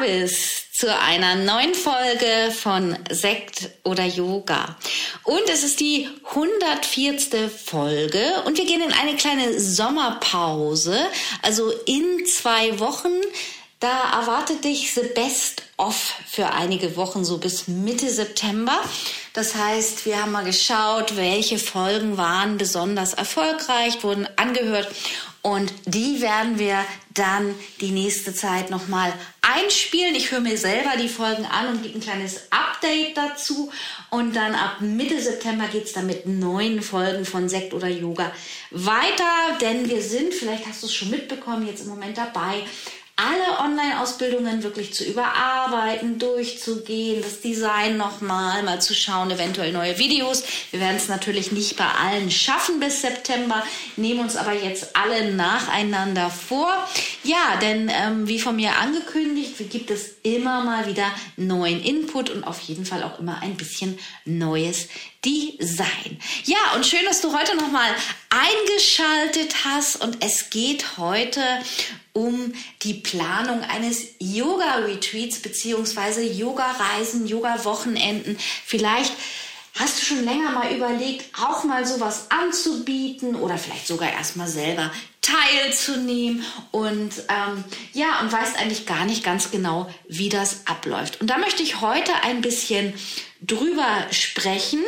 Bist zu einer neuen Folge von Sekt oder Yoga. Und es ist die 104. Folge und wir gehen in eine kleine Sommerpause. Also in zwei Wochen, da erwartet dich The Best of für einige Wochen, so bis Mitte September. Das heißt, wir haben mal geschaut, welche Folgen waren besonders erfolgreich, wurden angehört und die werden wir dann die nächste Zeit nochmal einspielen. Ich höre mir selber die Folgen an und gebe ein kleines Update dazu. Und dann ab Mitte September geht's dann mit neuen Folgen von Sekt oder Yoga weiter. Denn wir sind, vielleicht hast du es schon mitbekommen, jetzt im Moment dabei, alle Online-Ausbildungen wirklich zu überarbeiten, durchzugehen, das Design nochmal, mal zu schauen, eventuell neue Videos. Wir werden es natürlich nicht bei allen schaffen bis September, nehmen uns aber jetzt alle nacheinander vor. Ja, denn ähm, wie von mir angekündigt, gibt es immer mal wieder neuen Input und auf jeden Fall auch immer ein bisschen neues Design. Ja, und schön, dass du heute nochmal eingeschaltet hast und es geht heute um die Planung eines Yoga-Retreats beziehungsweise Yoga-Reisen, Yoga-Wochenenden. Vielleicht Hast du schon länger mal überlegt, auch mal sowas anzubieten oder vielleicht sogar erstmal selber teilzunehmen und ähm, ja, und weißt eigentlich gar nicht ganz genau, wie das abläuft. Und da möchte ich heute ein bisschen drüber sprechen.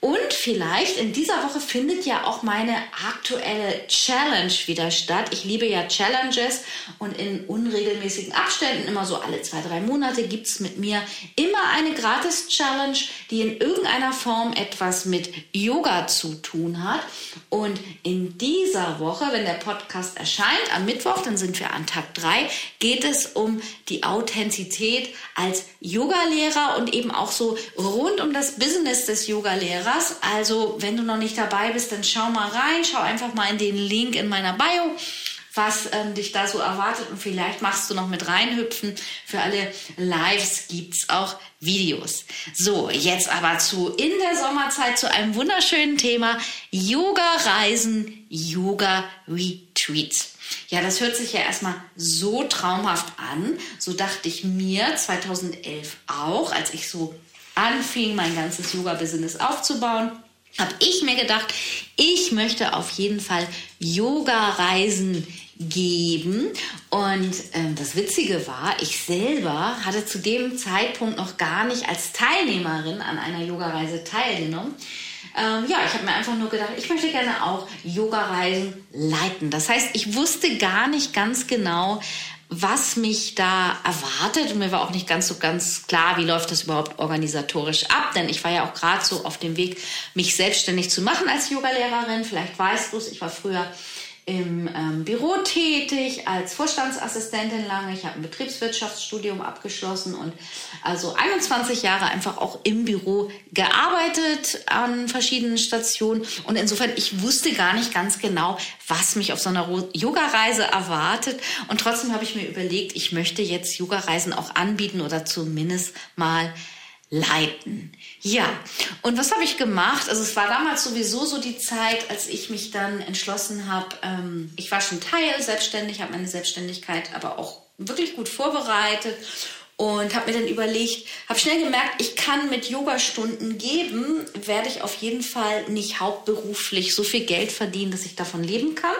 Und vielleicht in dieser Woche findet ja auch meine aktuelle Challenge wieder statt. Ich liebe ja Challenges und in unregelmäßigen Abständen, immer so alle zwei, drei Monate, gibt es mit mir immer eine Gratis-Challenge, die in irgendeiner Form etwas mit Yoga zu tun hat. Und in dieser Woche, wenn der Podcast erscheint, am Mittwoch, dann sind wir an Tag drei, geht es um die Authentizität als Yogalehrer und eben auch so rund um das Business des Yogalehrers. Also, wenn du noch nicht dabei bist, dann schau mal rein, schau einfach mal in den Link in meiner Bio was ähm, dich da so erwartet und vielleicht machst du noch mit reinhüpfen. Für alle Lives gibt's auch Videos. So, jetzt aber zu in der Sommerzeit zu einem wunderschönen Thema Yoga-Reisen, Yoga-Retreats. Ja, das hört sich ja erstmal so traumhaft an. So dachte ich mir 2011 auch, als ich so anfing, mein ganzes Yoga-Business aufzubauen, habe ich mir gedacht, ich möchte auf jeden Fall Yoga-Reisen geben. Und ähm, das Witzige war, ich selber hatte zu dem Zeitpunkt noch gar nicht als Teilnehmerin an einer Yoga-Reise teilgenommen. Ähm, ja, ich habe mir einfach nur gedacht, ich möchte gerne auch Yoga-Reisen leiten. Das heißt, ich wusste gar nicht ganz genau, was mich da erwartet. Und mir war auch nicht ganz so ganz klar, wie läuft das überhaupt organisatorisch ab. Denn ich war ja auch gerade so auf dem Weg, mich selbstständig zu machen als Yogalehrerin. Vielleicht weißt du es, ich war früher im ähm, Büro tätig als Vorstandsassistentin lange. Ich habe ein Betriebswirtschaftsstudium abgeschlossen und also 21 Jahre einfach auch im Büro gearbeitet an verschiedenen Stationen. Und insofern, ich wusste gar nicht ganz genau, was mich auf so einer Yoga-Reise erwartet. Und trotzdem habe ich mir überlegt, ich möchte jetzt Yoga-Reisen auch anbieten oder zumindest mal leiten. Ja, und was habe ich gemacht? Also es war damals sowieso so die Zeit, als ich mich dann entschlossen habe, ähm, ich war schon Teil selbstständig, habe meine Selbstständigkeit aber auch wirklich gut vorbereitet und habe mir dann überlegt, habe schnell gemerkt, ich kann mit Yogastunden geben, werde ich auf jeden Fall nicht hauptberuflich so viel Geld verdienen, dass ich davon leben kann.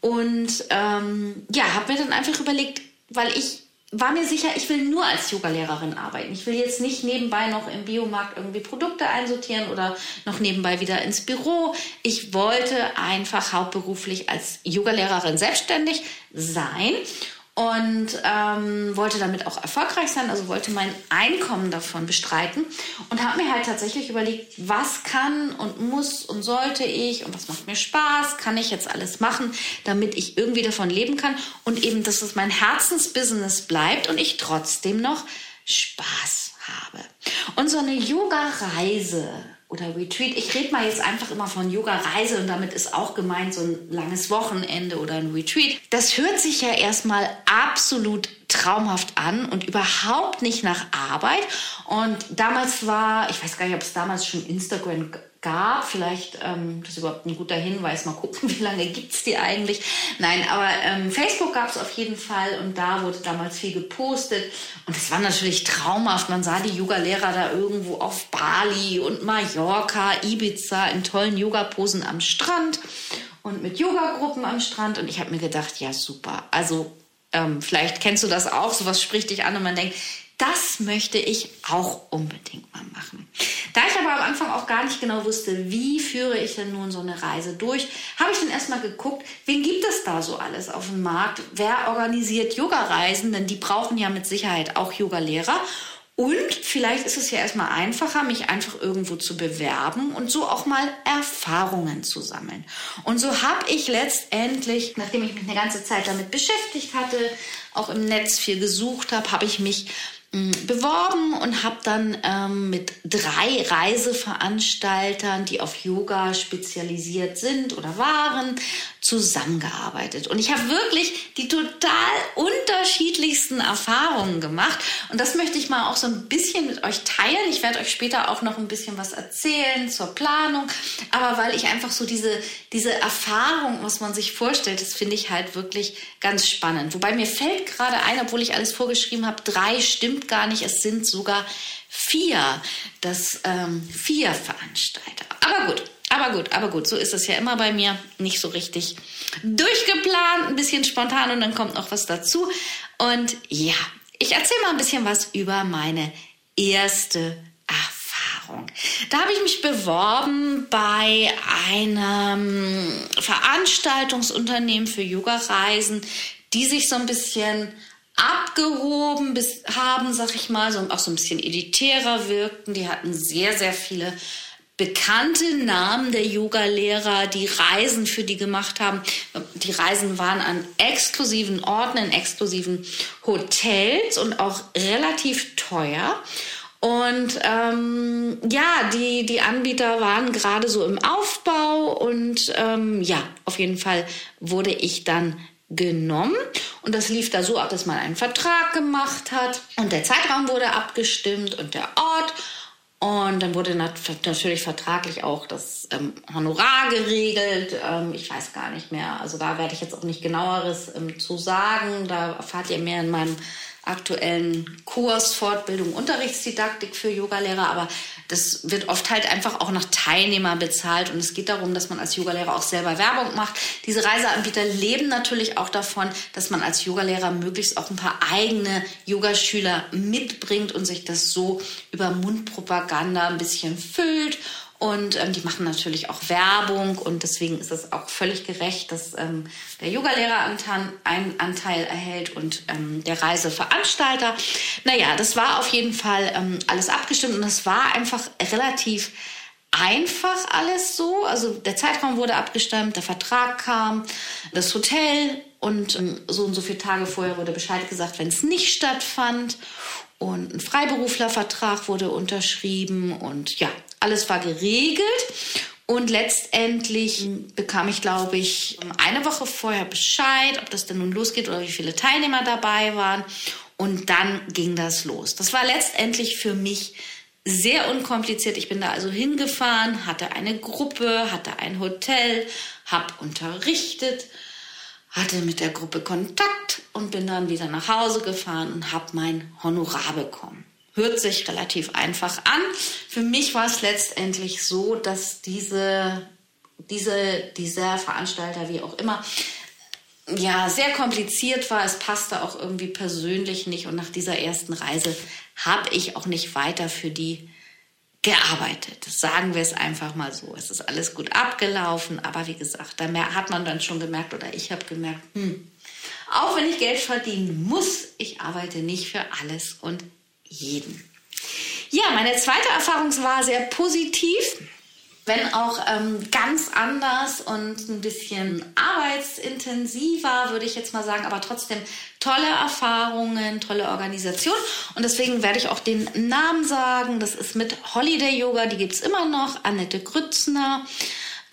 Und ähm, ja, habe mir dann einfach überlegt, weil ich war mir sicher, ich will nur als Yogalehrerin arbeiten. Ich will jetzt nicht nebenbei noch im Biomarkt irgendwie Produkte einsortieren oder noch nebenbei wieder ins Büro. Ich wollte einfach hauptberuflich als Yogalehrerin selbstständig sein. Und ähm, wollte damit auch erfolgreich sein, also wollte mein Einkommen davon bestreiten und habe mir halt tatsächlich überlegt, was kann und muss und sollte ich und was macht mir Spaß, kann ich jetzt alles machen, damit ich irgendwie davon leben kann und eben, dass es mein Herzensbusiness bleibt und ich trotzdem noch Spaß habe. Und so eine Yoga-Reise oder Retreat. Ich rede mal jetzt einfach immer von Yoga-Reise und damit ist auch gemeint so ein langes Wochenende oder ein Retreat. Das hört sich ja erstmal absolut traumhaft an und überhaupt nicht nach Arbeit. Und damals war, ich weiß gar nicht, ob es damals schon Instagram gab. Vielleicht, ähm, das ist überhaupt ein guter Hinweis. Mal gucken, wie lange gibt es die eigentlich. Nein, aber ähm, Facebook gab es auf jeden Fall und da wurde damals viel gepostet. Und es war natürlich traumhaft. Man sah die Yoga-Lehrer da irgendwo auf Bali und Mallorca, Ibiza in tollen Yoga-Posen am Strand und mit Yoga-Gruppen am Strand. Und ich habe mir gedacht, ja super. Also ähm, vielleicht kennst du das auch. Sowas spricht dich an und man denkt, das möchte ich auch unbedingt mal machen. Da ich aber am Anfang auch gar nicht genau wusste, wie führe ich denn nun so eine Reise durch, habe ich dann erstmal geguckt, wen gibt es da so alles auf dem Markt? Wer organisiert Yoga-Reisen? Denn die brauchen ja mit Sicherheit auch Yoga-Lehrer. Und vielleicht ist es ja erstmal einfacher, mich einfach irgendwo zu bewerben und so auch mal Erfahrungen zu sammeln. Und so habe ich letztendlich, nachdem ich mich eine ganze Zeit damit beschäftigt hatte, auch im Netz viel gesucht habe, habe ich mich beworben und habe dann ähm, mit drei Reiseveranstaltern, die auf Yoga spezialisiert sind oder waren, zusammengearbeitet. Und ich habe wirklich die total unterschiedlichsten Erfahrungen gemacht. Und das möchte ich mal auch so ein bisschen mit euch teilen. Ich werde euch später auch noch ein bisschen was erzählen zur Planung. Aber weil ich einfach so diese, diese Erfahrung, was man sich vorstellt, das finde ich halt wirklich ganz spannend. Wobei mir fällt gerade ein, obwohl ich alles vorgeschrieben habe, drei stimmt gar nicht. Es sind sogar vier. Das ähm, vier Veranstalter. Aber gut. Aber gut, aber gut, so ist es ja immer bei mir. Nicht so richtig durchgeplant, ein bisschen spontan und dann kommt noch was dazu. Und ja, ich erzähle mal ein bisschen was über meine erste Erfahrung. Da habe ich mich beworben bei einem Veranstaltungsunternehmen für Yoga-Reisen, die sich so ein bisschen abgehoben bis, haben, sag ich mal, so, auch so ein bisschen elitärer wirkten. Die hatten sehr, sehr viele bekannte Namen der Yoga-Lehrer, die Reisen für die gemacht haben. Die Reisen waren an exklusiven Orten, in exklusiven Hotels und auch relativ teuer. Und ähm, ja, die, die Anbieter waren gerade so im Aufbau und ähm, ja, auf jeden Fall wurde ich dann genommen und das lief da so ab, dass man einen Vertrag gemacht hat und der Zeitraum wurde abgestimmt und der Ort und dann wurde natürlich vertraglich auch das ähm, Honorar geregelt. Ähm, ich weiß gar nicht mehr. Also da werde ich jetzt auch nicht genaueres ähm, zu sagen. Da erfahrt ihr mehr in meinem aktuellen Kurs Fortbildung Unterrichtsdidaktik für Yogalehrer, aber das wird oft halt einfach auch nach Teilnehmer bezahlt und es geht darum, dass man als Yogalehrer auch selber Werbung macht. Diese Reiseanbieter leben natürlich auch davon, dass man als Yogalehrer möglichst auch ein paar eigene Yogaschüler mitbringt und sich das so über Mundpropaganda ein bisschen füllt und ähm, die machen natürlich auch Werbung und deswegen ist es auch völlig gerecht, dass ähm, der Yogalehrer einen Anteil erhält und ähm, der Reiseveranstalter. Naja, das war auf jeden Fall ähm, alles abgestimmt und das war einfach relativ einfach alles so. Also der Zeitraum wurde abgestimmt, der Vertrag kam, das Hotel und ähm, so und so viele Tage vorher wurde Bescheid gesagt, wenn es nicht stattfand. Und ein Freiberuflervertrag wurde unterschrieben und ja, alles war geregelt. Und letztendlich bekam ich, glaube ich, eine Woche vorher Bescheid, ob das denn nun losgeht oder wie viele Teilnehmer dabei waren. Und dann ging das los. Das war letztendlich für mich sehr unkompliziert. Ich bin da also hingefahren, hatte eine Gruppe, hatte ein Hotel, habe unterrichtet, hatte mit der Gruppe Kontakt und bin dann wieder nach Hause gefahren und habe mein Honorar bekommen hört sich relativ einfach an. Für mich war es letztendlich so, dass diese, diese, dieser Veranstalter, wie auch immer, ja, sehr kompliziert war. Es passte auch irgendwie persönlich nicht. Und nach dieser ersten Reise habe ich auch nicht weiter für die gearbeitet. Sagen wir es einfach mal so. Es ist alles gut abgelaufen, aber wie gesagt, da hat man dann schon gemerkt oder ich habe gemerkt, hm, Auch wenn ich Geld verdienen muss, ich arbeite nicht für alles und jeden. Ja, meine zweite Erfahrung war sehr positiv wenn auch ähm, ganz anders und ein bisschen arbeitsintensiver, würde ich jetzt mal sagen, aber trotzdem tolle Erfahrungen, tolle Organisation. Und deswegen werde ich auch den Namen sagen. Das ist mit Holiday Yoga, die gibt's immer noch. Annette Grützner.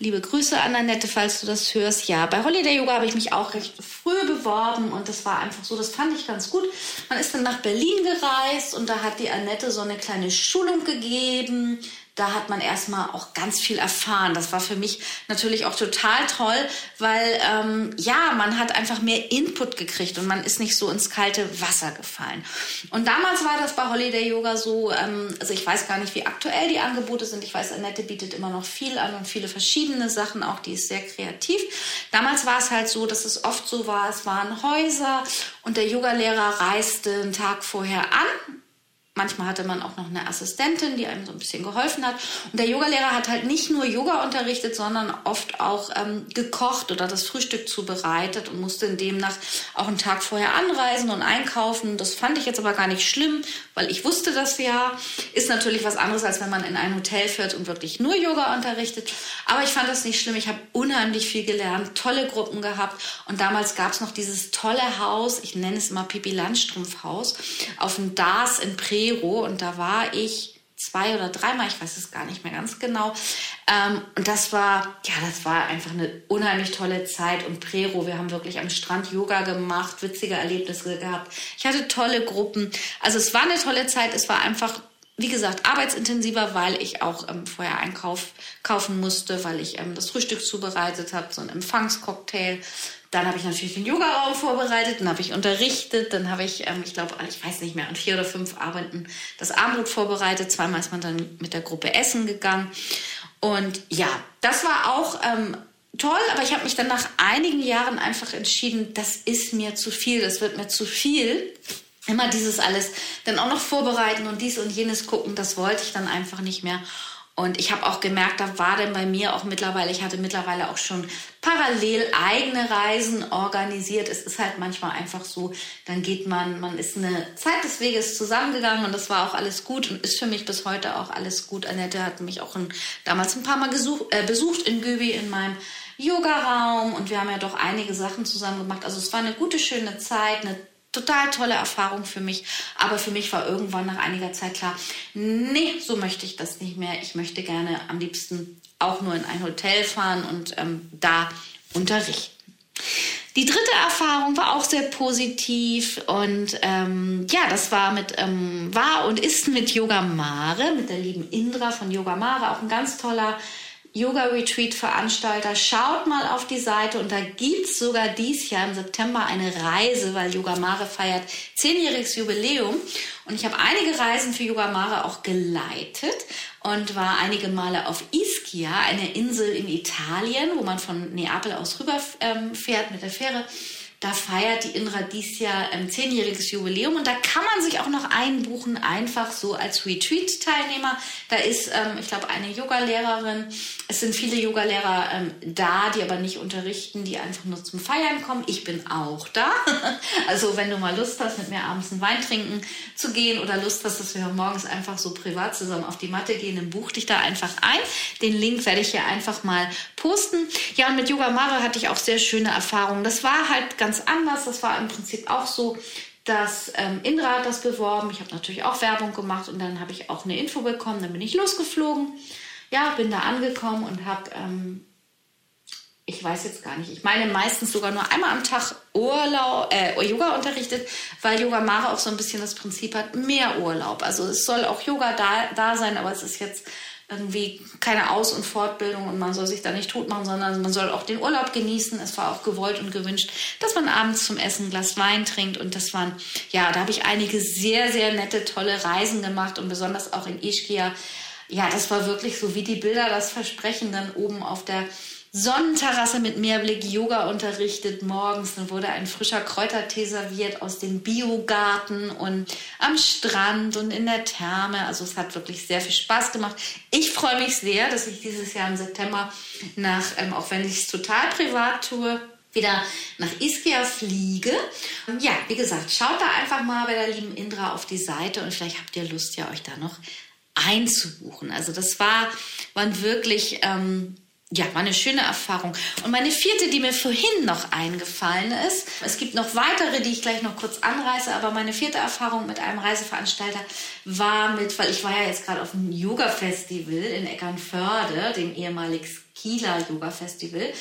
Liebe Grüße an Annette, falls du das hörst. Ja, bei Holiday Yoga habe ich mich auch recht früh beworben und das war einfach so, das fand ich ganz gut. Man ist dann nach Berlin gereist und da hat die Annette so eine kleine Schulung gegeben da hat man erstmal auch ganz viel erfahren. Das war für mich natürlich auch total toll, weil ähm, ja, man hat einfach mehr Input gekriegt und man ist nicht so ins kalte Wasser gefallen. Und damals war das bei Holiday Yoga so, ähm, also ich weiß gar nicht, wie aktuell die Angebote sind. Ich weiß, Annette bietet immer noch viel an und viele verschiedene Sachen, auch die ist sehr kreativ. Damals war es halt so, dass es oft so war, es waren Häuser und der Yogalehrer reiste einen Tag vorher an Manchmal hatte man auch noch eine Assistentin, die einem so ein bisschen geholfen hat. Und der Yogalehrer hat halt nicht nur Yoga unterrichtet, sondern oft auch ähm, gekocht oder das Frühstück zubereitet und musste demnach auch einen Tag vorher anreisen und einkaufen. Das fand ich jetzt aber gar nicht schlimm, weil ich wusste das ja. Ist natürlich was anderes, als wenn man in ein Hotel fährt und wirklich nur Yoga unterrichtet. Aber ich fand das nicht schlimm. Ich habe unheimlich viel gelernt, tolle Gruppen gehabt. Und damals gab es noch dieses tolle Haus, ich nenne es immer Pipi Landstrumpf Haus, auf dem Dars in Pre Prero und da war ich zwei oder dreimal, ich weiß es gar nicht mehr ganz genau. Ähm, und das war, ja, das war einfach eine unheimlich tolle Zeit. Und Prero, wir haben wirklich am Strand Yoga gemacht, witzige Erlebnisse gehabt. Ich hatte tolle Gruppen. Also es war eine tolle Zeit. Es war einfach, wie gesagt, arbeitsintensiver, weil ich auch ähm, vorher Einkauf kaufen musste, weil ich ähm, das Frühstück zubereitet habe, so ein Empfangscocktail dann habe ich natürlich den Yoga-Raum vorbereitet, dann habe ich unterrichtet, dann habe ich, ähm, ich glaube, ich weiß nicht mehr, an vier oder fünf Abenden das Abendbrot vorbereitet. Zweimal ist man dann mit der Gruppe essen gegangen. Und ja, das war auch ähm, toll, aber ich habe mich dann nach einigen Jahren einfach entschieden, das ist mir zu viel, das wird mir zu viel. Immer dieses alles dann auch noch vorbereiten und dies und jenes gucken, das wollte ich dann einfach nicht mehr. Und ich habe auch gemerkt, da war denn bei mir auch mittlerweile, ich hatte mittlerweile auch schon parallel eigene Reisen organisiert. Es ist halt manchmal einfach so, dann geht man, man ist eine Zeit des Weges zusammengegangen und das war auch alles gut und ist für mich bis heute auch alles gut. Annette hat mich auch ein, damals ein paar Mal gesucht, äh, besucht in Göbi in meinem Yoga-Raum und wir haben ja doch einige Sachen zusammen gemacht. Also es war eine gute, schöne Zeit, eine total tolle Erfahrung für mich. Aber für mich war irgendwann nach einiger Zeit klar, nee, so möchte ich das nicht mehr. Ich möchte gerne am liebsten auch nur in ein Hotel fahren und ähm, da unterrichten. Die dritte Erfahrung war auch sehr positiv und ähm, ja, das war mit ähm, war und ist mit Yoga Mare, mit der lieben Indra von Yoga Mare, auch ein ganz toller Yoga-Retreat-Veranstalter, schaut mal auf die Seite und da gibt's sogar dies Jahr im September eine Reise, weil Yoga Mare feiert zehnjähriges Jubiläum. Und ich habe einige Reisen für Yoga Mare auch geleitet und war einige Male auf Ischia, einer Insel in Italien, wo man von Neapel aus rüberfährt ähm, mit der Fähre da feiert die Indra dies Jahr ein zehnjähriges Jubiläum und da kann man sich auch noch einbuchen, einfach so als Retreat-Teilnehmer. Da ist, ähm, ich glaube, eine Yogalehrerin. Es sind viele Yogalehrer ähm, da, die aber nicht unterrichten, die einfach nur zum Feiern kommen. Ich bin auch da. also wenn du mal Lust hast, mit mir abends einen Wein trinken zu gehen oder Lust hast, dass wir morgens einfach so privat zusammen auf die Matte gehen, dann buch dich da einfach ein. Den Link werde ich hier einfach mal posten. Ja, und mit Yoga Mare hatte ich auch sehr schöne Erfahrungen. Das war halt ganz ganz anders. Das war im Prinzip auch so, dass ähm, Indra hat das beworben. Ich habe natürlich auch Werbung gemacht und dann habe ich auch eine Info bekommen. Dann bin ich losgeflogen. Ja, bin da angekommen und habe, ähm, ich weiß jetzt gar nicht, ich meine meistens sogar nur einmal am Tag Urlaub, äh, Yoga unterrichtet, weil Yoga Mara auch so ein bisschen das Prinzip hat, mehr Urlaub. Also es soll auch Yoga da, da sein, aber es ist jetzt irgendwie keine Aus- und Fortbildung und man soll sich da nicht tot machen, sondern man soll auch den Urlaub genießen. Es war auch gewollt und gewünscht, dass man abends zum Essen ein Glas Wein trinkt und das waren, ja, da habe ich einige sehr, sehr nette, tolle Reisen gemacht und besonders auch in Ischkia. Ja, das war wirklich so, wie die Bilder das versprechen, dann oben auf der Sonnenterrasse mit Meerblick Yoga unterrichtet morgens. Dann wurde ein frischer Kräutertee serviert aus dem Biogarten und am Strand und in der Therme. Also es hat wirklich sehr viel Spaß gemacht. Ich freue mich sehr, dass ich dieses Jahr im September nach, ähm, auch wenn ich es total privat tue, wieder nach Ischia fliege. Ja, wie gesagt, schaut da einfach mal bei der lieben Indra auf die Seite und vielleicht habt ihr Lust, ja euch da noch einzubuchen. Also das war, waren wirklich ähm, ja, war eine schöne Erfahrung. Und meine vierte, die mir vorhin noch eingefallen ist, es gibt noch weitere, die ich gleich noch kurz anreiße, aber meine vierte Erfahrung mit einem Reiseveranstalter war mit, weil ich war ja jetzt gerade auf einem Yoga-Festival in Eckernförde, dem ehemaligen Kieler Yoga Festival,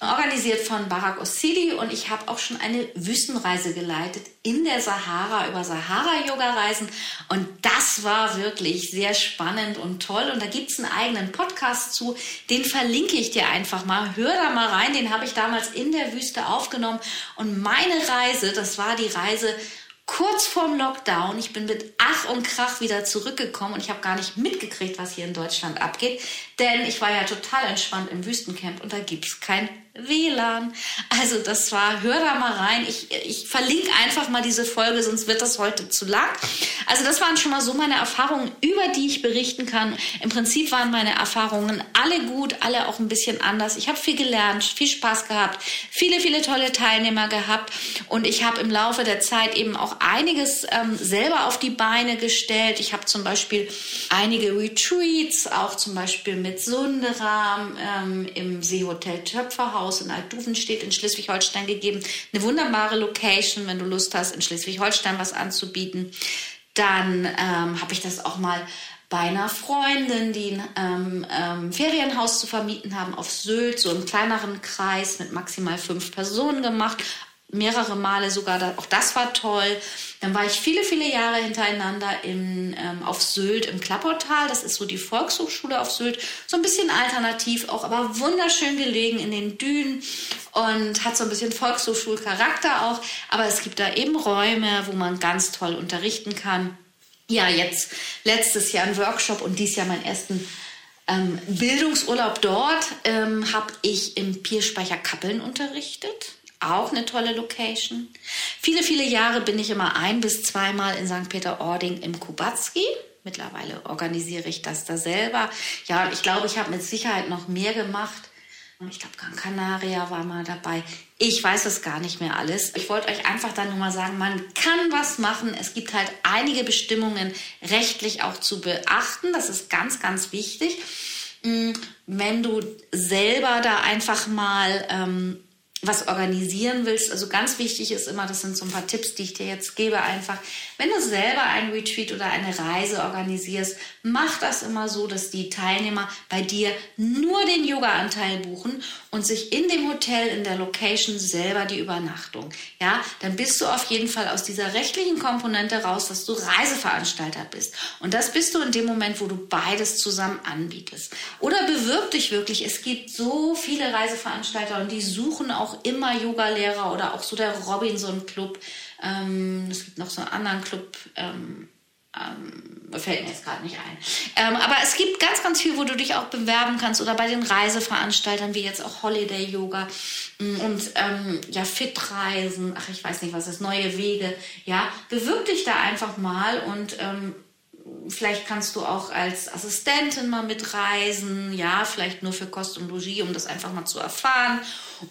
organisiert von Barack Ossidi. Und ich habe auch schon eine Wüstenreise geleitet in der Sahara über Sahara-Yoga-Reisen und das war wirklich sehr spannend und toll. Und da gibt es einen eigenen Podcast zu, den verlinke ich dir einfach mal, hör da mal rein, den habe ich damals in der Wüste aufgenommen. Und meine Reise, das war die Reise kurz vorm Lockdown. Ich bin mit Ach und Krach wieder zurückgekommen und ich habe gar nicht mitgekriegt, was hier in Deutschland abgeht, denn ich war ja total entspannt im Wüstencamp und da gibt's kein WLAN. Also das war, hör da mal rein. Ich, ich verlinke einfach mal diese Folge, sonst wird das heute zu lang. Also das waren schon mal so meine Erfahrungen, über die ich berichten kann. Im Prinzip waren meine Erfahrungen alle gut, alle auch ein bisschen anders. Ich habe viel gelernt, viel Spaß gehabt, viele, viele tolle Teilnehmer gehabt und ich habe im Laufe der Zeit eben auch einiges ähm, selber auf die Beine gestellt. Ich habe zum Beispiel einige Retreats, auch zum Beispiel mit Sunderam ähm, im Seehotel Töpferhaus Haus in Altduvenstedt in Schleswig-Holstein gegeben. Eine wunderbare Location, wenn du Lust hast, in Schleswig-Holstein was anzubieten. Dann ähm, habe ich das auch mal bei einer Freundin, die ein ähm, ähm, Ferienhaus zu vermieten haben auf Sylt, so im kleineren Kreis mit maximal fünf Personen gemacht mehrere Male sogar, auch das war toll. Dann war ich viele, viele Jahre hintereinander in, ähm, auf Sylt im Klappertal. Das ist so die Volkshochschule auf Sylt. So ein bisschen alternativ auch, aber wunderschön gelegen in den Dünen und hat so ein bisschen Volkshochschulcharakter auch. Aber es gibt da eben Räume, wo man ganz toll unterrichten kann. Ja, jetzt letztes Jahr ein Workshop und dies Jahr meinen ersten ähm, Bildungsurlaub dort ähm, habe ich im Pierspeicher Kappeln unterrichtet auch eine tolle Location. Viele, viele Jahre bin ich immer ein bis zweimal in St. Peter-Ording im Kubatski. Mittlerweile organisiere ich das da selber. Ja, ich glaube, ich habe mit Sicherheit noch mehr gemacht. Ich glaube, Gran Canaria war mal dabei. Ich weiß es gar nicht mehr alles. Ich wollte euch einfach dann nur mal sagen, man kann was machen. Es gibt halt einige Bestimmungen rechtlich auch zu beachten. Das ist ganz, ganz wichtig. Hm, wenn du selber da einfach mal ähm, was organisieren willst, also ganz wichtig ist immer, das sind so ein paar Tipps, die ich dir jetzt gebe, einfach, wenn du selber ein Retreat oder eine Reise organisierst, mach das immer so, dass die Teilnehmer bei dir nur den Yoga-Anteil buchen und sich in dem Hotel, in der Location selber die Übernachtung. Ja, dann bist du auf jeden Fall aus dieser rechtlichen Komponente raus, dass du Reiseveranstalter bist. Und das bist du in dem Moment, wo du beides zusammen anbietest. Oder bewirb dich wirklich. Es gibt so viele Reiseveranstalter und die suchen auch immer Yogalehrer oder auch so der Robinson Club. Ähm, es gibt noch so einen anderen Club. Ähm, ähm, fällt mir jetzt gerade nicht ein. Ähm, aber es gibt ganz, ganz viel, wo du dich auch bewerben kannst oder bei den Reiseveranstaltern wie jetzt auch Holiday Yoga mm, und ähm, ja Fitreisen, ach ich weiß nicht was ist, neue Wege. Ja, bewirb dich da einfach mal und ähm, vielleicht kannst du auch als Assistentin mal mitreisen, ja, vielleicht nur für Kost und Logis, um das einfach mal zu erfahren.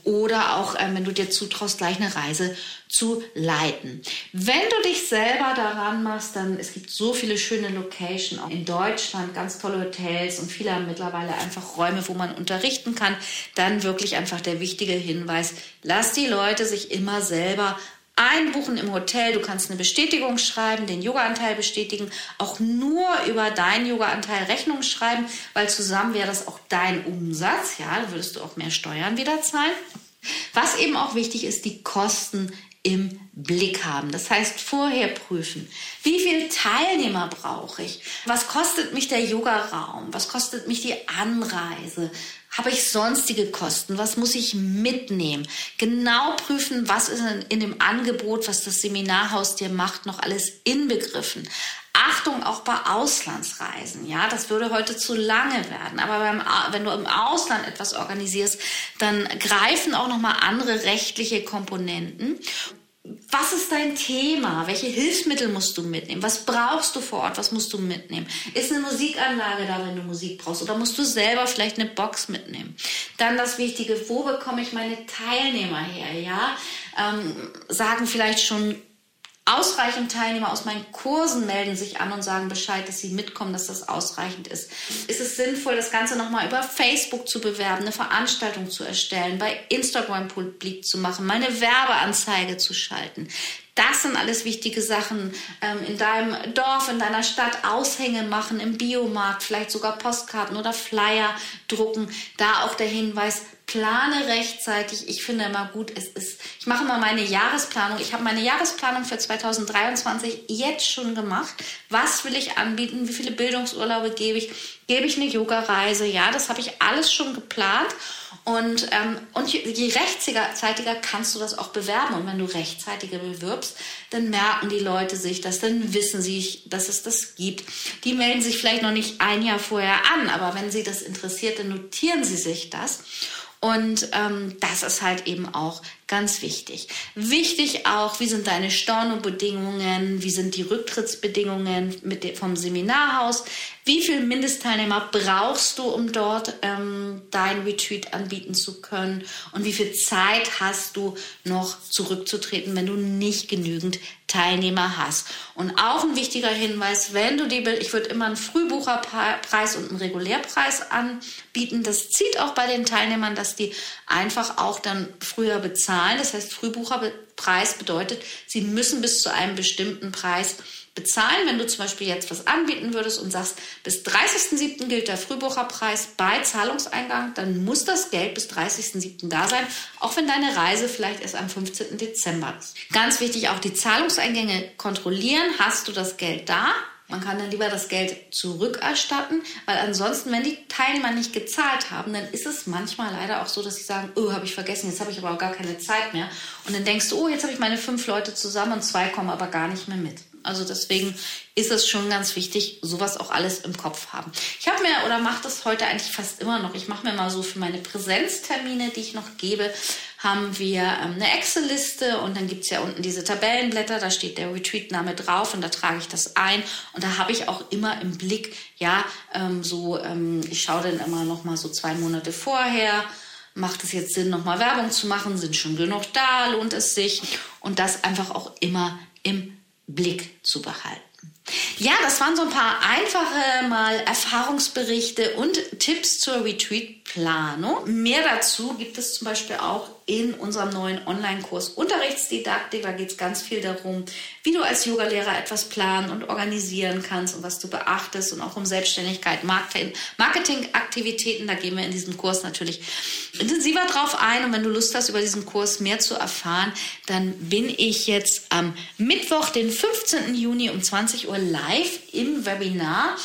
Oder auch, ähm, wenn du dir zutraust, gleich eine Reise zu leiten. Wenn du dich selber daran machst, dann es gibt so viele schöne Locations auch in Deutschland, ganz tolle Hotels und viele haben mittlerweile einfach Räume, wo man unterrichten kann. Dann wirklich einfach der wichtige Hinweis, lass die Leute sich immer selber einbuchen im Hotel. Du kannst eine Bestätigung schreiben, den Yoga-Anteil bestätigen, auch nur über deinen Yoga-Anteil Rechnung schreiben, weil zusammen wäre das auch dein Umsatz. Ja, da würdest du auch mehr Steuern wieder zahlen. Was eben auch wichtig ist, die Kosten im Blick haben. Das heißt, vorher prüfen, wie viele Teilnehmer brauche ich? Was kostet mich der Yoga-Raum? Was kostet mich die Anreise? Habe ich sonstige Kosten? Was muss ich mitnehmen? Genau prüfen, was ist in, dem Angebot, was das Seminarhaus dir macht, noch alles inbegriffen. Achtung auch bei Auslandsreisen. Ja, das würde heute zu lange werden. Aber beim, wenn du im Ausland etwas organisierst, dann greifen auch noch mal andere rechtliche Komponenten was ist dein Thema? Welche Hilfsmittel musst du mitnehmen? Was brauchst du vor Ort? Was musst du mitnehmen? Ist eine Musikanlage da, wenn du Musik brauchst? Oder musst du selber vielleicht eine Box mitnehmen? Dann das Wichtige, wo bekomme ich meine Teilnehmer her? Ja, ähm, sagen vielleicht schon Ausreichend Teilnehmer aus meinen Kursen melden sich an und sagen Bescheid, dass sie mitkommen, dass das ausreichend ist. Ist es sinnvoll, das Ganze nochmal über Facebook zu bewerben, eine Veranstaltung zu erstellen, bei Instagram publik zu machen, meine Werbeanzeige zu schalten? Das sind alles wichtige Sachen. Ähm, in deinem Dorf, in deiner Stadt Aushänge machen, im Biomarkt, vielleicht sogar Postkarten oder Flyer drucken. Da auch der Hinweis, plane rechtzeitig. Ich finde immer gut, es ist, ich mache mal meine Jahresplanung. Ich habe meine Jahresplanung für 2023 jetzt schon gemacht. Was will ich anbieten? Wie viele Bildungsurlaube gebe ich? Gebe ich eine Yoga-Reise? Ja, das habe ich alles schon geplant. Und, ähm, und je, rechtzeitiger kannst du das auch bewerben. Und wenn du rechtzeitiger bewirbst, dann merken die Leute sich das, dann wissen sie, dass es das gibt. Die melden sich vielleicht noch nicht ein Jahr vorher an, aber wenn sie das interessiert, dann notieren sie sich das. Und ähm, das ist halt eben auch ganz wichtig. Wichtig auch, wie sind deine Stornobedingungen, wie sind die Rücktrittsbedingungen mit vom Seminarhaus, wie viele Mindestteilnehmer brauchst du, um dort ähm, dein Retreat anbieten zu können und wie viel Zeit hast du noch zurückzutreten, wenn du nicht genügend Teilnehmer hast. Und auch ein wichtiger Hinweis, wenn du die, ich würde immer einen Frühbucherpreis und einen Regulärpreis anbieten. Das zieht auch bei den Teilnehmern, dass die einfach auch dann früher bezahlen. Das heißt, Frühbucherpreis bedeutet, sie müssen bis zu einem bestimmten Preis bezahlen. Wenn du zum Beispiel jetzt was anbieten würdest und sagst, bis 30.07. gilt der Frühbucherpreis bei Zahlungseingang, dann muss das Geld bis 30.07. da sein, auch wenn deine Reise vielleicht erst am 15. Dezember ist. Ganz wichtig, auch die Zahlungseingänge kontrollieren. Hast du das Geld da? Man kann dann lieber das Geld zurückerstatten, weil ansonsten, wenn die Teilnehmer nicht gezahlt haben, dann ist es manchmal leider auch so, dass sie sagen, oh, habe ich vergessen, jetzt habe ich aber auch gar keine Zeit mehr. Und dann denkst du, oh, jetzt habe ich meine fünf Leute zusammen und zwei kommen aber gar nicht mehr mit. Also deswegen ist es schon ganz wichtig, sowas auch alles im Kopf haben. Ich habe mir oder mache das heute eigentlich fast immer noch. Ich mache mir mal so für meine Präsenztermine, die ich noch gebe, haben wir ähm, eine Excel-Liste und dann gibt es ja unten diese Tabellenblätter, da steht der Retreat-Name drauf und da trage ich das ein. Und da habe ich auch immer im Blick, ja, ähm, so, ähm, ich schaue dann immer noch mal so zwei Monate vorher, macht es jetzt Sinn, nochmal Werbung zu machen, sind schon genug da, lohnt es sich? Und das einfach auch immer im Blick zu behalten. Ja, das waren so ein paar einfache mal Erfahrungsberichte und Tipps zur Retreat-Planung. Mehr dazu gibt es zum Beispiel auch in unserem neuen Online-Kurs Unterrichtsdidaktik. Da geht es ganz viel darum, wie du als Yogalehrer etwas planen und organisieren kannst und was du beachtest und auch um Selbstständigkeit, Marketingaktivitäten. Da gehen wir in diesem Kurs natürlich intensiver drauf ein. Und wenn du Lust hast, über diesen Kurs mehr zu erfahren, dann bin ich jetzt am Mittwoch, den 15. Juni um 20 Uhr live im Webinar.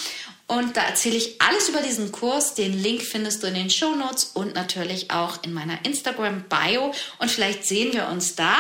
Und da erzähle ich alles über diesen Kurs. Den Link findest du in den Show Notes und natürlich auch in meiner Instagram-Bio. Und vielleicht sehen wir uns da.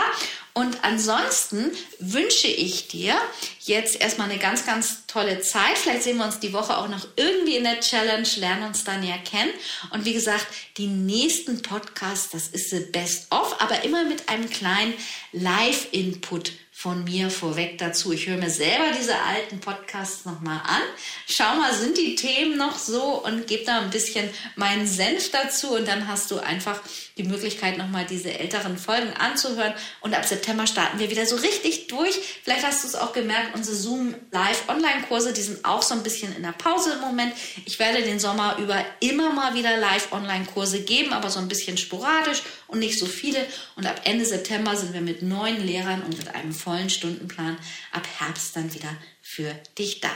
Und ansonsten wünsche ich dir jetzt erstmal eine ganz, ganz tolle Zeit. Vielleicht sehen wir uns die Woche auch noch irgendwie in der Challenge, lernen uns dann ja kennen. Und wie gesagt, die nächsten Podcasts, das ist the best of, aber immer mit einem kleinen Live-Input von mir vorweg dazu. Ich höre mir selber diese alten Podcasts nochmal an. Schau mal, sind die Themen noch so und gebe da ein bisschen meinen Senf dazu und dann hast du einfach die Möglichkeit, nochmal diese älteren Folgen anzuhören. Und ab September starten wir wieder so richtig durch. Vielleicht hast du es auch gemerkt, unsere Zoom Live Online-Kurse, die sind auch so ein bisschen in der Pause im Moment. Ich werde den Sommer über immer mal wieder Live Online-Kurse geben, aber so ein bisschen sporadisch und nicht so viele. Und ab Ende September sind wir mit neuen Lehrern und mit einem vollen Stundenplan ab Herbst dann wieder für dich da.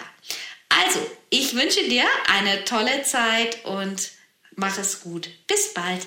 Also, ich wünsche dir eine tolle Zeit und mach es gut. Bis bald.